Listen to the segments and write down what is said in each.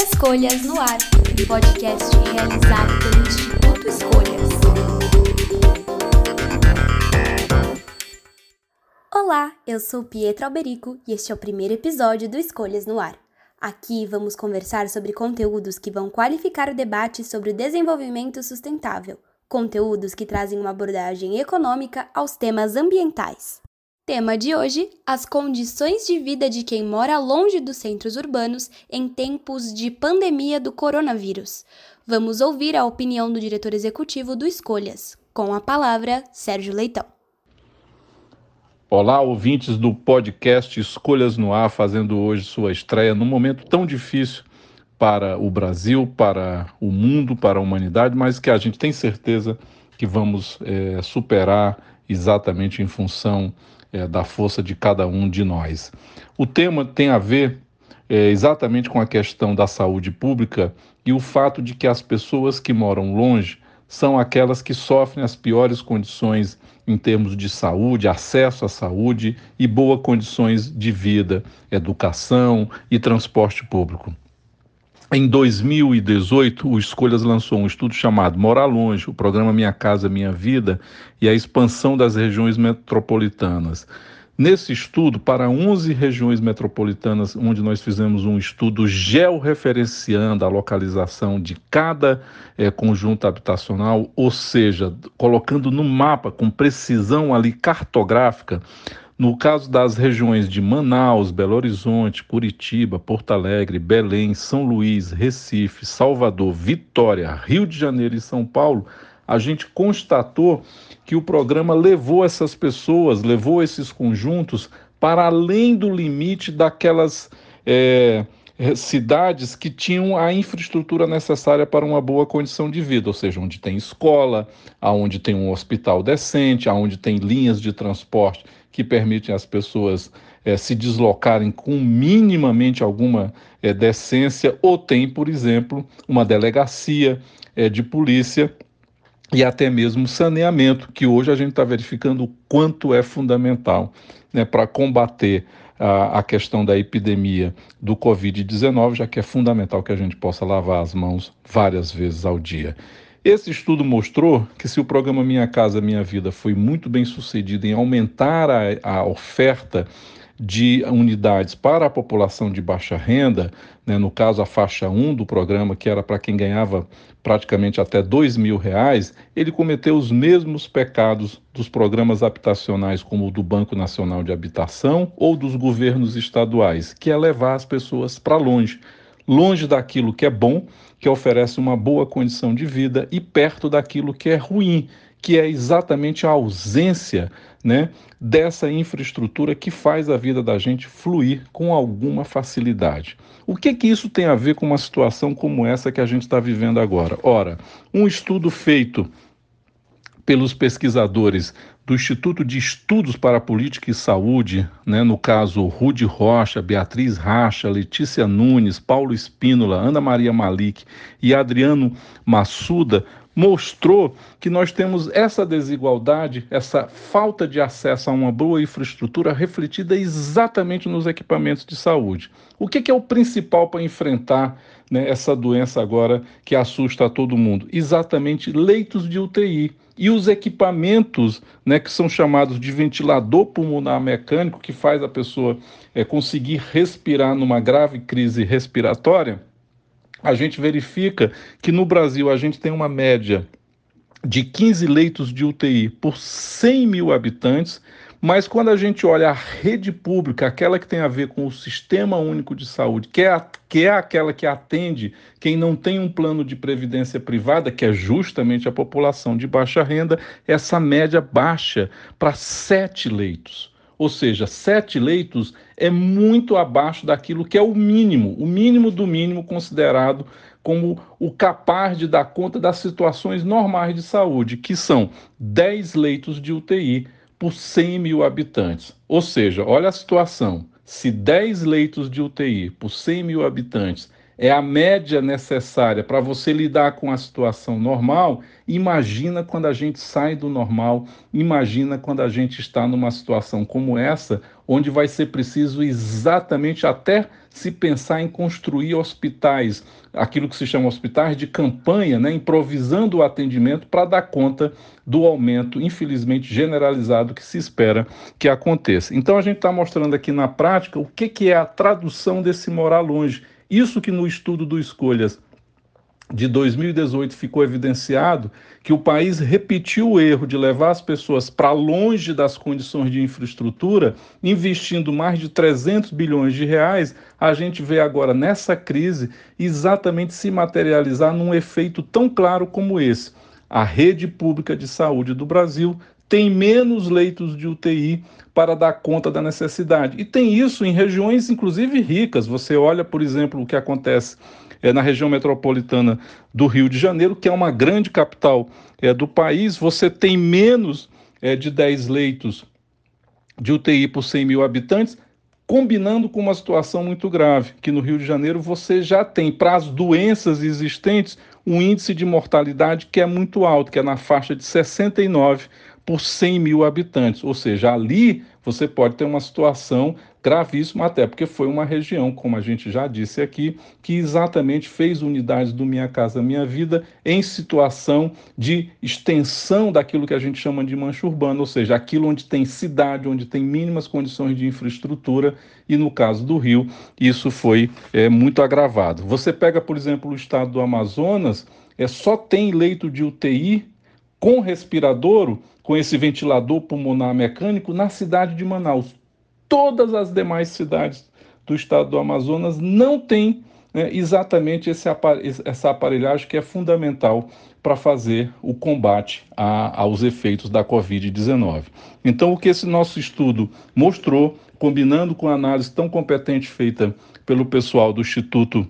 Escolhas no Ar, um podcast realizado pelo Instituto Escolhas. Olá, eu sou Pietra Alberico e este é o primeiro episódio do Escolhas no Ar. Aqui vamos conversar sobre conteúdos que vão qualificar o debate sobre o desenvolvimento sustentável, conteúdos que trazem uma abordagem econômica aos temas ambientais. Tema de hoje: as condições de vida de quem mora longe dos centros urbanos em tempos de pandemia do coronavírus. Vamos ouvir a opinião do diretor executivo do Escolhas. Com a palavra, Sérgio Leitão. Olá, ouvintes do podcast Escolhas no Ar, fazendo hoje sua estreia num momento tão difícil para o Brasil, para o mundo, para a humanidade, mas que a gente tem certeza que vamos é, superar exatamente em função é, da força de cada um de nós. O tema tem a ver é, exatamente com a questão da saúde pública e o fato de que as pessoas que moram longe são aquelas que sofrem as piores condições em termos de saúde, acesso à saúde e boas condições de vida, educação e transporte público. Em 2018, o Escolhas lançou um estudo chamado Morar Longe, o programa Minha Casa Minha Vida e a expansão das regiões metropolitanas. Nesse estudo, para 11 regiões metropolitanas, onde nós fizemos um estudo georreferenciando a localização de cada é, conjunto habitacional, ou seja, colocando no mapa com precisão ali cartográfica, no caso das regiões de Manaus, Belo Horizonte, Curitiba, Porto Alegre, Belém, São Luís, Recife, Salvador, Vitória, Rio de Janeiro e São Paulo, a gente constatou que o programa levou essas pessoas, levou esses conjuntos para além do limite daquelas é, cidades que tinham a infraestrutura necessária para uma boa condição de vida, ou seja, onde tem escola, aonde tem um hospital decente, aonde tem linhas de transporte que permitem às pessoas é, se deslocarem com minimamente alguma é, decência, ou tem, por exemplo, uma delegacia é, de polícia e até mesmo saneamento, que hoje a gente está verificando o quanto é fundamental né, para combater a, a, questão da epidemia do Covid-19, já que é fundamental que a gente possa lavar as mãos várias vezes ao dia. Esse estudo mostrou que se o programa Minha Casa Minha Vida foi muito bem sucedido em aumentar a, a oferta de unidades para a população de baixa renda, né, no caso a faixa 1 do programa, que era para quem ganhava praticamente até dois mil reais, ele cometeu os mesmos pecados dos programas habitacionais como o do Banco Nacional de Habitação ou dos governos estaduais, que é levar as pessoas para longe, longe daquilo que é bom, que oferece uma boa condição de vida, e perto daquilo que é ruim, que é exatamente a ausência né, dessa infraestrutura que faz a vida da gente fluir com alguma facilidade. O que que isso tem a ver com uma situação como essa que a gente está vivendo agora? Ora, um estudo feito pelos pesquisadores do Instituto de Estudos para Política e Saúde, né, no caso Rude Rocha, Beatriz Racha, Letícia Nunes, Paulo Espínola, Ana Maria Malik e Adriano Massuda, mostrou que nós temos essa desigualdade, essa falta de acesso a uma boa infraestrutura refletida exatamente nos equipamentos de saúde. O que, que é o principal para enfrentar né, essa doença agora que assusta a todo mundo? Exatamente leitos de UTI. E os equipamentos, né, que são chamados de ventilador pulmonar mecânico, que faz a pessoa é, conseguir respirar numa grave crise respiratória, a gente verifica que no Brasil a gente tem uma média de 15 leitos de UTI por 100 mil habitantes, mas quando a gente olha a rede pública, aquela que tem a ver com o Sistema Único de Saúde, que é, a, que é aquela que atende quem não tem um plano de previdência privada, que é justamente a população de baixa renda, essa média baixa para sete leitos. Ou seja, sete leitos é muito abaixo daquilo que é o mínimo, o mínimo do mínimo considerado como o capaz de dar conta das situações normais de saúde, que são 10 leitos de UTI por 100 mil habitantes. Ou seja, olha a situação: se 10 leitos de UTI por 100 mil habitantes é a média necessária para você lidar com a situação normal, imagina quando a gente sai do normal, imagina quando a gente está numa situação como essa, onde vai ser preciso exatamente até se pensar em construir hospitais, aquilo que se chama hospitais de campanha, né, improvisando o atendimento para dar conta do aumento, infelizmente generalizado, que se espera que aconteça. Então a gente está mostrando aqui na prática o que, que é a tradução desse morar longe isso que no estudo do Escolhas de 2018 ficou evidenciado que o país repetiu o erro de levar as pessoas para longe das condições de infraestrutura, investindo mais de 300 bilhões de reais, a gente vê agora nessa crise exatamente se materializar num efeito tão claro como esse. A rede pública de saúde do Brasil tem menos leitos de UTI para dar conta da necessidade. E tem isso em regiões, inclusive, ricas. Você olha, por exemplo, o que acontece é, na região metropolitana do Rio de Janeiro, que é uma grande capital é, do país, você tem menos é, de 10 leitos de UTI por 100 mil habitantes, combinando com uma situação muito grave, que no Rio de Janeiro você já tem, para as doenças existentes, um índice de mortalidade que é muito alto, que é na faixa de 69 por 100 mil habitantes. Ou seja, ali você pode ter uma situação gravíssima, até porque foi uma região, como a gente já disse aqui, que exatamente fez unidades do Minha Casa Minha Vida em situação de extensão daquilo que a gente chama de mancha urbana, ou seja, aquilo onde tem cidade, onde tem mínimas condições de infraestrutura, e no caso do Rio, isso foi é, muito agravado. Você pega, por exemplo, o estado do Amazonas, é, só tem leito de UTI com respirador com esse ventilador pulmonar mecânico na cidade de Manaus. Todas as demais cidades do estado do Amazonas não têm né, exatamente esse, essa aparelhagem que é fundamental para fazer o combate a, aos efeitos da Covid-19. Então, o que esse nosso estudo mostrou, combinando com a análise tão competente feita pelo pessoal do Instituto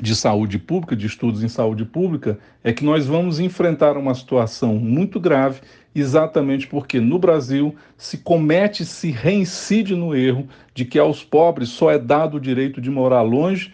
de saúde pública, de estudos em saúde pública, é que nós vamos enfrentar uma situação muito grave, exatamente porque no Brasil se comete, se reincide no erro de que aos pobres só é dado o direito de morar longe,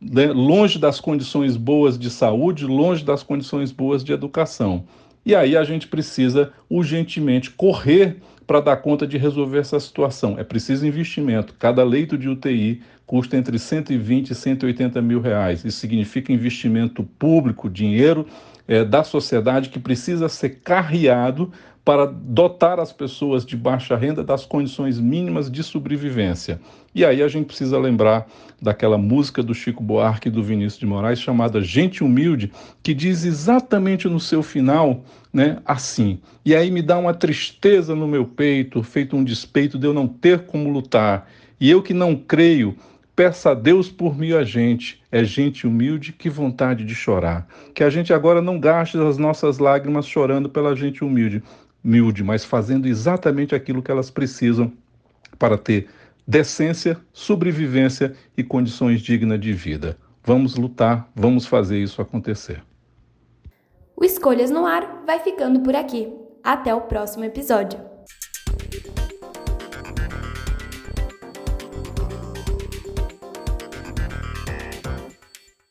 né, longe das condições boas de saúde, longe das condições boas de educação. E aí a gente precisa urgentemente correr para dar conta de resolver essa situação. É preciso investimento. Cada leito de UTI custa entre 120 e 180 mil reais. Isso significa investimento público, dinheiro é, da sociedade que precisa ser carreado para dotar as pessoas de baixa renda das condições mínimas de sobrevivência. E aí a gente precisa lembrar daquela música do Chico Buarque e do Vinícius de Moraes chamada Gente Humilde, que diz exatamente no seu final, né, assim. E aí me dá uma tristeza no meu peito, feito um despeito de eu não ter como lutar. E eu que não creio Peça a Deus por mim a gente. É gente humilde, que vontade de chorar. Que a gente agora não gaste as nossas lágrimas chorando pela gente humilde, humilde, mas fazendo exatamente aquilo que elas precisam para ter decência, sobrevivência e condições dignas de vida. Vamos lutar, vamos fazer isso acontecer. O Escolhas no Ar vai ficando por aqui. Até o próximo episódio.